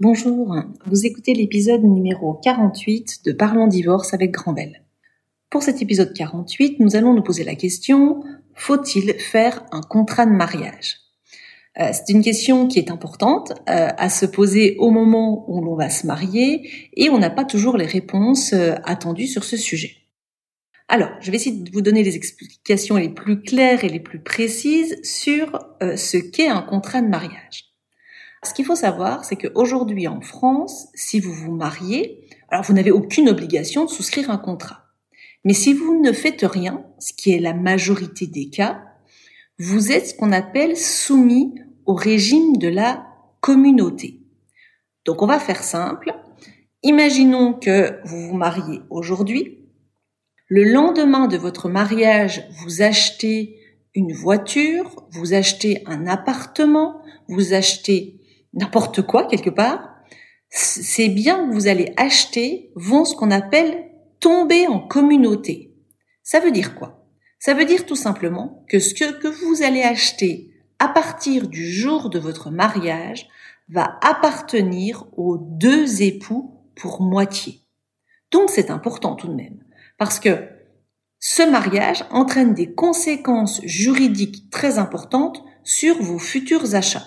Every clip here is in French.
Bonjour, vous écoutez l'épisode numéro 48 de Parlons divorce avec Grandel. Pour cet épisode 48, nous allons nous poser la question, faut-il faire un contrat de mariage? Euh, C'est une question qui est importante euh, à se poser au moment où l'on va se marier et on n'a pas toujours les réponses euh, attendues sur ce sujet. Alors, je vais essayer de vous donner les explications les plus claires et les plus précises sur ce qu'est un contrat de mariage. Ce qu'il faut savoir, c'est qu'aujourd'hui en France, si vous vous mariez, alors vous n'avez aucune obligation de souscrire un contrat. Mais si vous ne faites rien, ce qui est la majorité des cas, vous êtes ce qu'on appelle soumis au régime de la communauté. Donc on va faire simple. Imaginons que vous vous mariez aujourd'hui. Le lendemain de votre mariage, vous achetez une voiture, vous achetez un appartement, vous achetez n'importe quoi quelque part, ces biens que vous allez acheter vont ce qu'on appelle tomber en communauté. Ça veut dire quoi? Ça veut dire tout simplement que ce que vous allez acheter à partir du jour de votre mariage va appartenir aux deux époux pour moitié. Donc c'est important tout de même, parce que ce mariage entraîne des conséquences juridiques très importantes sur vos futurs achats.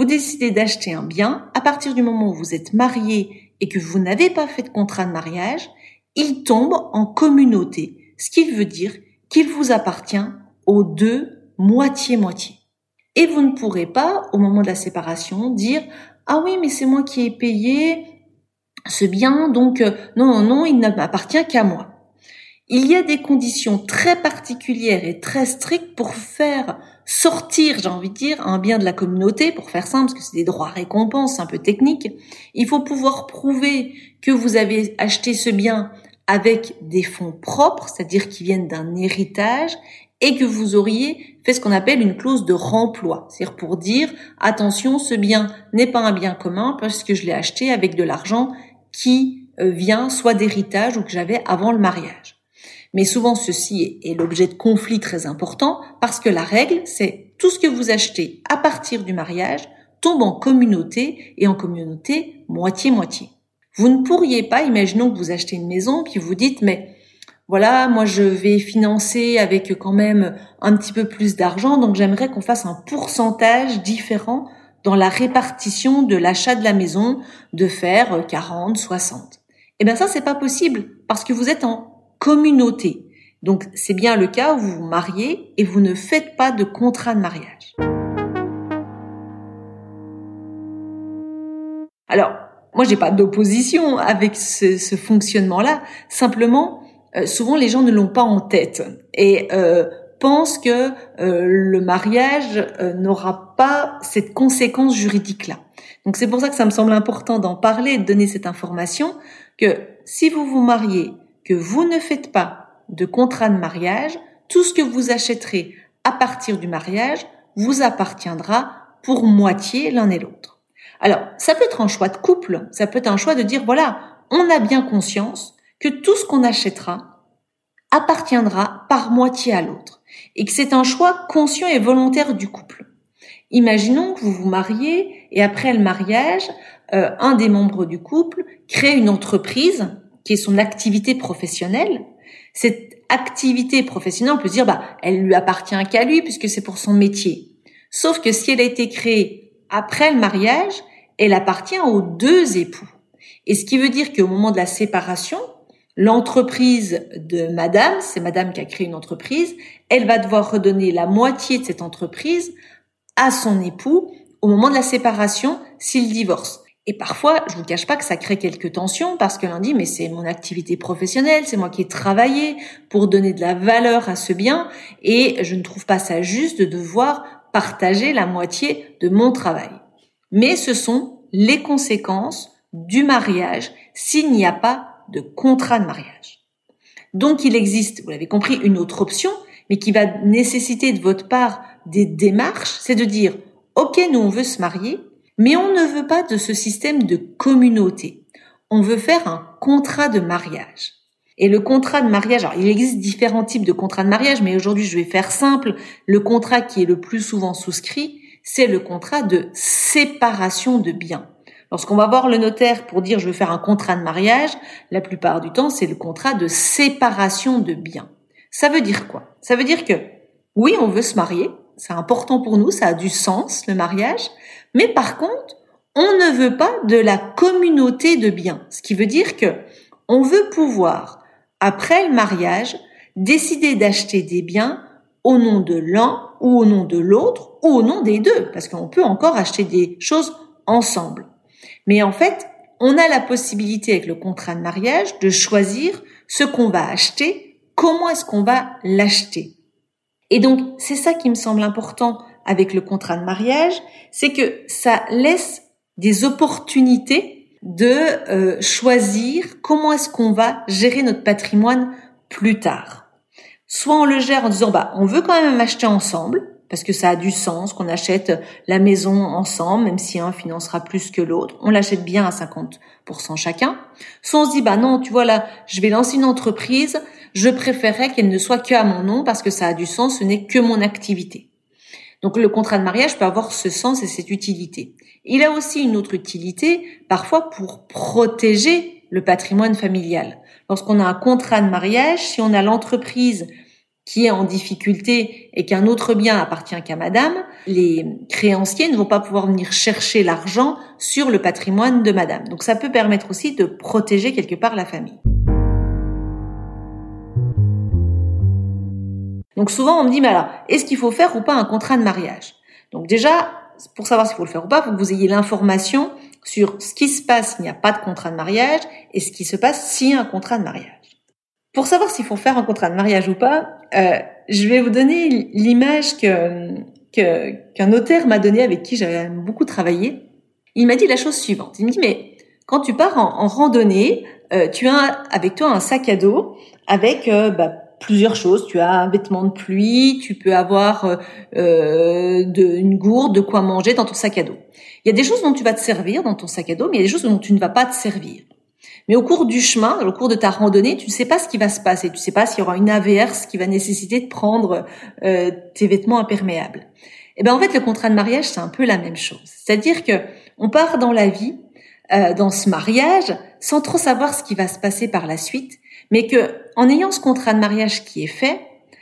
Vous décidez d'acheter un bien, à partir du moment où vous êtes marié et que vous n'avez pas fait de contrat de mariage, il tombe en communauté, ce qui veut dire qu'il vous appartient aux deux moitié-moitié. Et vous ne pourrez pas, au moment de la séparation, dire ah oui, mais c'est moi qui ai payé ce bien, donc euh, non, non, non, il ne m'appartient qu'à moi. Il y a des conditions très particulières et très strictes pour faire sortir, j'ai envie de dire, un bien de la communauté, pour faire simple, parce que c'est des droits récompenses un peu techniques. Il faut pouvoir prouver que vous avez acheté ce bien avec des fonds propres, c'est-à-dire qui viennent d'un héritage, et que vous auriez fait ce qu'on appelle une clause de remploi, c'est-à-dire pour dire attention, ce bien n'est pas un bien commun parce que je l'ai acheté avec de l'argent qui euh, vient soit d'héritage ou que j'avais avant le mariage. Mais souvent, ceci est, l'objet de conflits très importants parce que la règle, c'est tout ce que vous achetez à partir du mariage tombe en communauté et en communauté moitié-moitié. Vous ne pourriez pas, imaginons que vous achetez une maison, puis vous dites, mais voilà, moi je vais financer avec quand même un petit peu plus d'argent, donc j'aimerais qu'on fasse un pourcentage différent dans la répartition de l'achat de la maison, de faire 40, 60. Eh bien ça, c'est pas possible, parce que vous êtes en communauté. Donc c'est bien le cas où vous vous mariez et vous ne faites pas de contrat de mariage. Alors, moi j'ai pas d'opposition avec ce, fonctionnement-là. Simplement, euh, souvent les gens ne l'ont pas en tête et euh, pensent que euh, le mariage n'aura pas cette conséquence juridique-là. Donc c'est pour ça que ça me semble important d'en parler et de donner cette information que si vous vous mariez que vous ne faites pas de contrat de mariage, tout ce que vous achèterez à partir du mariage vous appartiendra pour moitié l'un et l'autre. Alors, ça peut être un choix de couple, ça peut être un choix de dire, voilà, on a bien conscience que tout ce qu'on achètera appartiendra par moitié à l'autre, et que c'est un choix conscient et volontaire du couple. Imaginons que vous vous mariez et après le mariage, euh, un des membres du couple crée une entreprise qui est son activité professionnelle, cette activité professionnelle, on peut dire, bah, elle lui appartient qu'à lui puisque c'est pour son métier. Sauf que si elle a été créée après le mariage, elle appartient aux deux époux. Et ce qui veut dire qu'au moment de la séparation, l'entreprise de madame, c'est madame qui a créé une entreprise, elle va devoir redonner la moitié de cette entreprise à son époux au moment de la séparation s'il divorce. Et parfois, je vous cache pas que ça crée quelques tensions parce que l'on dit mais c'est mon activité professionnelle, c'est moi qui ai travaillé pour donner de la valeur à ce bien et je ne trouve pas ça juste de devoir partager la moitié de mon travail. Mais ce sont les conséquences du mariage s'il n'y a pas de contrat de mariage. Donc il existe, vous l'avez compris, une autre option, mais qui va nécessiter de votre part des démarches, c'est de dire, OK, nous on veut se marier, mais on ne veut pas de ce système de communauté. On veut faire un contrat de mariage. Et le contrat de mariage, alors il existe différents types de contrats de mariage, mais aujourd'hui je vais faire simple. Le contrat qui est le plus souvent souscrit, c'est le contrat de séparation de biens. Lorsqu'on va voir le notaire pour dire je veux faire un contrat de mariage, la plupart du temps, c'est le contrat de séparation de biens. Ça veut dire quoi? Ça veut dire que oui, on veut se marier, c'est important pour nous, ça a du sens le mariage, mais par contre, on ne veut pas de la communauté de biens, ce qui veut dire que on veut pouvoir après le mariage décider d'acheter des biens au nom de l'un ou au nom de l'autre ou au nom des deux parce qu'on peut encore acheter des choses ensemble. Mais en fait, on a la possibilité avec le contrat de mariage de choisir ce qu'on va acheter, comment est-ce qu'on va l'acheter. Et donc, c'est ça qui me semble important avec le contrat de mariage, c'est que ça laisse des opportunités de euh, choisir comment est-ce qu'on va gérer notre patrimoine plus tard. Soit on le gère en disant bah on veut quand même acheter ensemble, parce que ça a du sens qu'on achète la maison ensemble, même si un financera plus que l'autre. On l'achète bien à 50% chacun. Soit on se dit, bah non, tu vois là, je vais lancer une entreprise, je préférerais qu'elle ne soit que à mon nom parce que ça a du sens, ce n'est que mon activité. Donc le contrat de mariage peut avoir ce sens et cette utilité. Il a aussi une autre utilité, parfois pour protéger le patrimoine familial. Lorsqu'on a un contrat de mariage, si on a l'entreprise qui est en difficulté et qu'un autre bien appartient qu'à madame, les créanciers ne vont pas pouvoir venir chercher l'argent sur le patrimoine de madame. Donc ça peut permettre aussi de protéger quelque part la famille. Donc souvent on me dit, mais alors, est-ce qu'il faut faire ou pas un contrat de mariage? Donc déjà, pour savoir s'il faut le faire ou pas, il faut que vous ayez l'information sur ce qui se passe s'il n'y a pas de contrat de mariage et ce qui se passe s'il y a un contrat de mariage. Pour savoir s'il faut faire un contrat de mariage ou pas, euh, je vais vous donner l'image que qu'un notaire m'a donné avec qui j'avais beaucoup travaillé. Il m'a dit la chose suivante. Il me dit mais quand tu pars en, randonnée, euh, tu as avec toi un sac à dos avec euh, bah, plusieurs choses. Tu as un vêtement de pluie, tu peux avoir euh, de, une gourde, de quoi manger dans ton sac à dos. Il y a des choses dont tu vas te servir dans ton sac à dos, mais il y a des choses dont tu ne vas pas te servir. Mais au cours du chemin, au cours de ta randonnée, tu ne sais pas ce qui va se passer. Tu ne sais pas s'il y aura une averse qui va nécessiter de prendre euh, tes vêtements imperméables. Et eh ben en fait, le contrat de mariage, c'est un peu la même chose. C'est-à-dire que on part dans la vie, euh, dans ce mariage, sans trop savoir ce qui va se passer par la suite, mais que en ayant ce contrat de mariage qui est fait,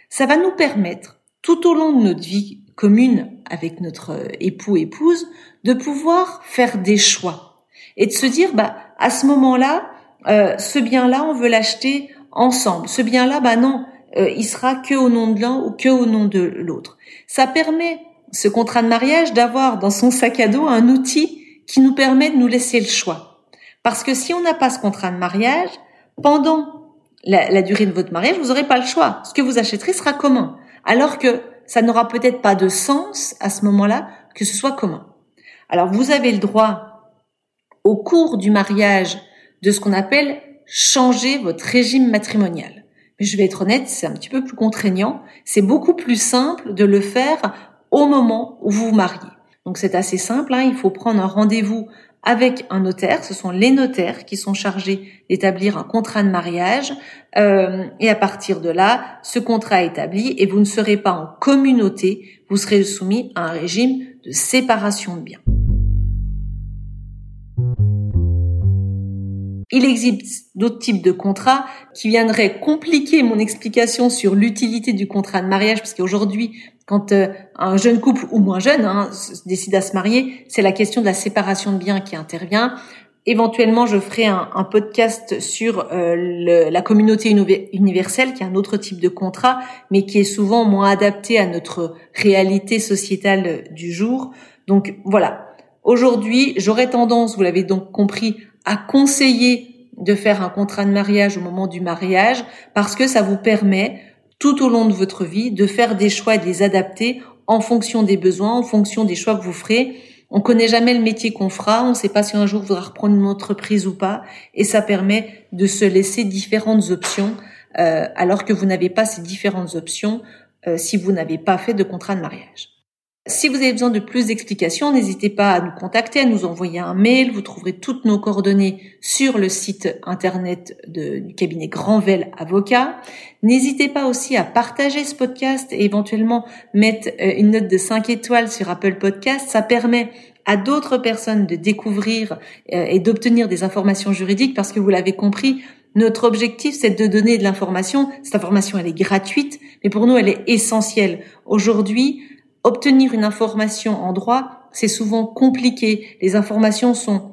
ça va nous permettre tout au long de notre vie commune avec notre euh, époux épouse de pouvoir faire des choix et de se dire bah à ce moment-là, euh, ce bien-là, on veut l'acheter ensemble. Ce bien-là, bah non, euh, il sera que au nom de l'un ou que au nom de l'autre. Ça permet, ce contrat de mariage, d'avoir dans son sac à dos un outil qui nous permet de nous laisser le choix. Parce que si on n'a pas ce contrat de mariage, pendant la, la durée de votre mariage, vous n'aurez pas le choix. Ce que vous achèterez sera commun. Alors que ça n'aura peut-être pas de sens à ce moment-là que ce soit commun. Alors vous avez le droit au cours du mariage de ce qu'on appelle changer votre régime matrimonial. Mais je vais être honnête, c'est un petit peu plus contraignant. C'est beaucoup plus simple de le faire au moment où vous vous mariez. Donc c'est assez simple, hein. il faut prendre un rendez-vous avec un notaire. Ce sont les notaires qui sont chargés d'établir un contrat de mariage. Euh, et à partir de là, ce contrat est établi et vous ne serez pas en communauté, vous serez soumis à un régime de séparation de biens. Il existe d'autres types de contrats qui viendraient compliquer mon explication sur l'utilité du contrat de mariage, parce qu'aujourd'hui, quand euh, un jeune couple ou moins jeune hein, décide à se marier, c'est la question de la séparation de biens qui intervient. Éventuellement, je ferai un, podcast sur euh, la communauté universelle, qui est un autre type de contrat, mais qui est souvent moins adapté à notre réalité sociétale du jour. Donc voilà. Aujourd'hui, j'aurais tendance, vous l'avez donc compris, à conseiller de faire un contrat de mariage au moment du mariage parce que ça vous permet tout au long de votre vie de faire des choix et de les adapter en fonction des besoins, en fonction des choix que vous ferez. On connaît jamais le métier qu'on fera, on ne sait pas si un jour vous voudra reprendre une entreprise ou pas, et ça permet de se laisser différentes options euh, alors que vous n'avez pas ces différentes options euh, si vous n'avez pas fait de contrat de mariage. Si vous avez besoin de plus d'explications, n'hésitez pas à nous contacter, à nous envoyer un mail. Vous trouverez toutes nos coordonnées sur le site internet du cabinet Grandvel Avocat. N'hésitez pas aussi à partager ce podcast et éventuellement mettre euh, une note de 5 étoiles sur Apple Podcast. Ça permet à d'autres personnes de découvrir euh, et d'obtenir des informations juridiques parce que vous l'avez compris, notre objectif, c'est de donner de l'information. Cette information, elle est gratuite, mais pour nous, elle est essentielle. Aujourd'hui, obtenir une information en droit, c'est souvent compliqué. Les informations sont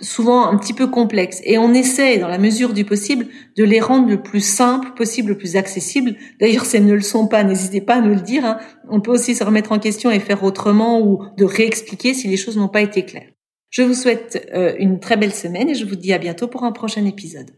souvent un petit peu complexes et on essaie dans la mesure du possible de les rendre le plus simple possible, le plus accessible. D'ailleurs, si elles ne le sont pas, n'hésitez pas à nous le dire. Hein. On peut aussi se remettre en question et faire autrement ou de réexpliquer si les choses n'ont pas été claires. Je vous souhaite euh, une très belle semaine et je vous dis à bientôt pour un prochain épisode.